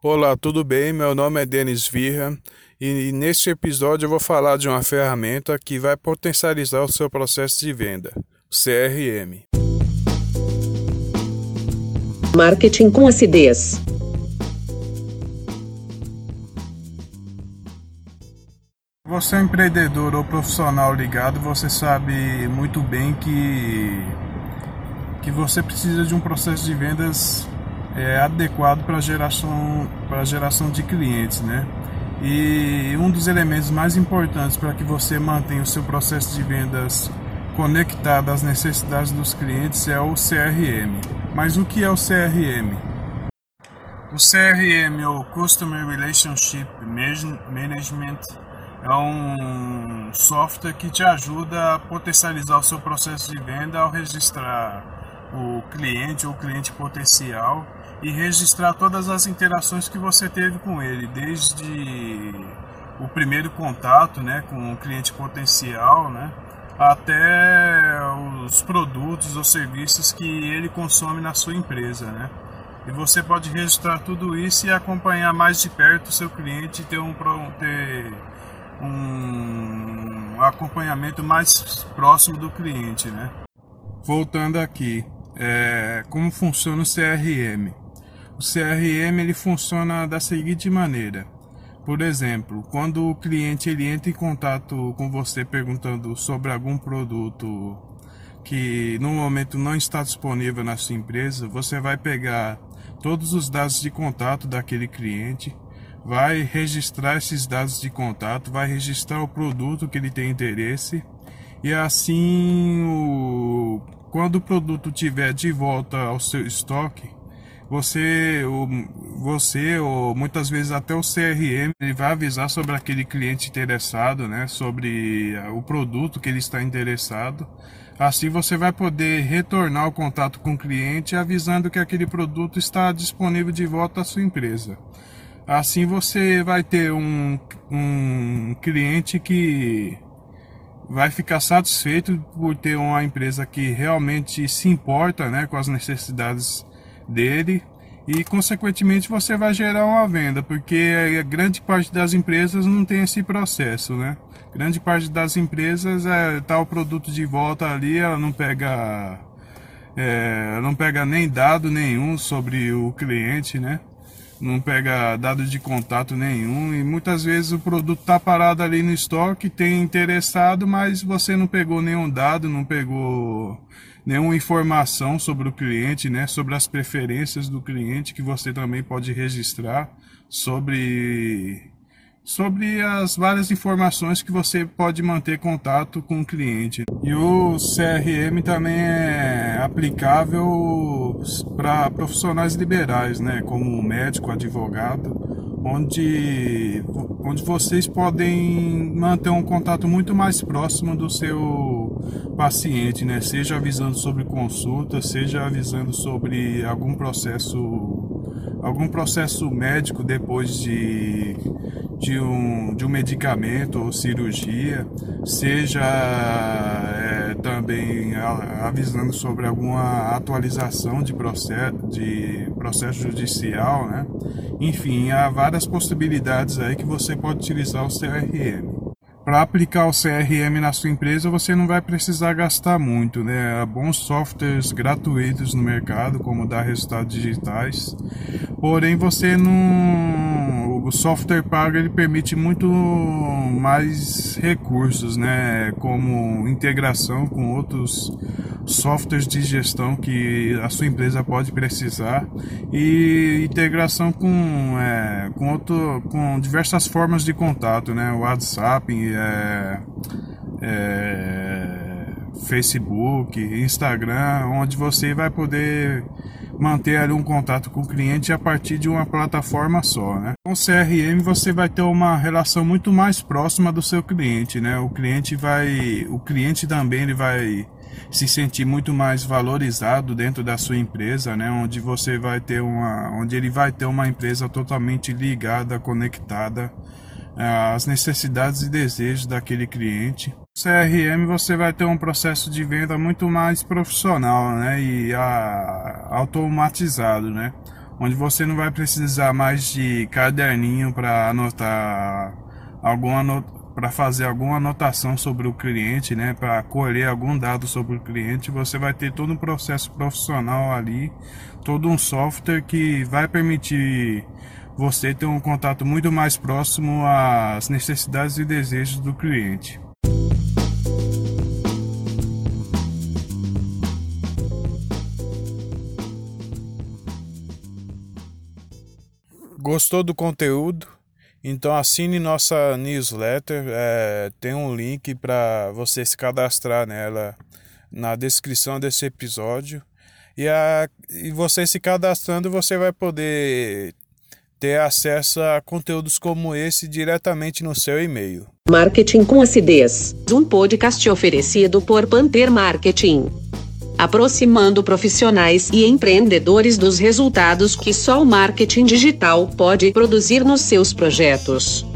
Olá, tudo bem? Meu nome é Denis Virra e neste episódio eu vou falar de uma ferramenta que vai potencializar o seu processo de venda, o CRM. Marketing com acidez. Você é empreendedor ou profissional ligado, você sabe muito bem que que você precisa de um processo de vendas é, adequado para geração para geração de clientes, né? E um dos elementos mais importantes para que você mantenha o seu processo de vendas conectado às necessidades dos clientes é o CRM. Mas o que é o CRM? O CRM, ou Customer Relationship Management, é um software que te ajuda a potencializar o seu processo de venda ao registrar o cliente ou cliente potencial e registrar todas as interações que você teve com ele, desde o primeiro contato né, com o cliente potencial, né, até os produtos ou serviços que ele consome na sua empresa. Né. E você pode registrar tudo isso e acompanhar mais de perto o seu cliente e ter um, ter um acompanhamento mais próximo do cliente. Né. Voltando aqui, é, como funciona o CRM? O CRM ele funciona da seguinte maneira. Por exemplo, quando o cliente ele entra em contato com você perguntando sobre algum produto que no momento não está disponível na sua empresa, você vai pegar todos os dados de contato daquele cliente, vai registrar esses dados de contato, vai registrar o produto que ele tem interesse e assim o, quando o produto tiver de volta ao seu estoque, você, você ou muitas vezes até o CRM ele vai avisar sobre aquele cliente interessado, né, sobre eh, o produto que ele está interessado. Assim você vai poder retornar o contato com o cliente avisando que aquele produto está disponível de volta à sua empresa. Assim você vai ter um, um cliente que vai ficar satisfeito por ter uma empresa que realmente se importa né, com as necessidades dele e consequentemente você vai gerar uma venda, porque a grande parte das empresas não tem esse processo, né? Grande parte das empresas é tá o produto de volta ali, ela não pega é, não pega nem dado nenhum sobre o cliente, né? Não pega dado de contato nenhum e muitas vezes o produto tá parado ali no estoque, tem interessado, mas você não pegou nenhum dado, não pegou nenhuma informação sobre o cliente, né, sobre as preferências do cliente que você também pode registrar sobre sobre as várias informações que você pode manter contato com o cliente. E o CRM também é aplicável para profissionais liberais, né, como médico, advogado onde, onde vocês podem manter um contato muito mais próximo do seu paciente, né? Seja avisando sobre consulta, seja avisando sobre algum processo algum processo médico depois de, de, um, de um medicamento ou cirurgia, seja é, também avisando sobre alguma atualização de processo, de processo judicial, né? Enfim, há várias possibilidades aí que você pode utilizar o CRM. Para aplicar o CRM na sua empresa, você não vai precisar gastar muito, né? Há bons softwares gratuitos no mercado, como dar resultados digitais. Porém, você não. O software pago ele permite muito mais recursos, né? Como integração com outros softwares de gestão que a sua empresa pode precisar e integração com, é, com, outro, com diversas formas de contato, né? WhatsApp, é, é, Facebook, Instagram, onde você vai poder manter ali um contato com o cliente a partir de uma plataforma só, né? Com o CRM você vai ter uma relação muito mais próxima do seu cliente, né? O cliente vai, o cliente também ele vai se sentir muito mais valorizado dentro da sua empresa, né? Onde você vai ter uma, onde ele vai ter uma empresa totalmente ligada, conectada eh, às necessidades e desejos daquele cliente. CRM você vai ter um processo de venda muito mais profissional, né? E a, automatizado, né? onde você não vai precisar mais de caderninho para anotar alguma para fazer alguma anotação sobre o cliente, né, para colher algum dado sobre o cliente, você vai ter todo um processo profissional ali, todo um software que vai permitir você ter um contato muito mais próximo às necessidades e desejos do cliente. Gostou do conteúdo? Então assine nossa newsletter. É, tem um link para você se cadastrar nela na descrição desse episódio. E, a, e você se cadastrando, você vai poder ter acesso a conteúdos como esse diretamente no seu e-mail. Marketing com acidez. Um podcast oferecido por Panther Marketing aproximando profissionais e empreendedores dos resultados que só o marketing digital pode produzir nos seus projetos.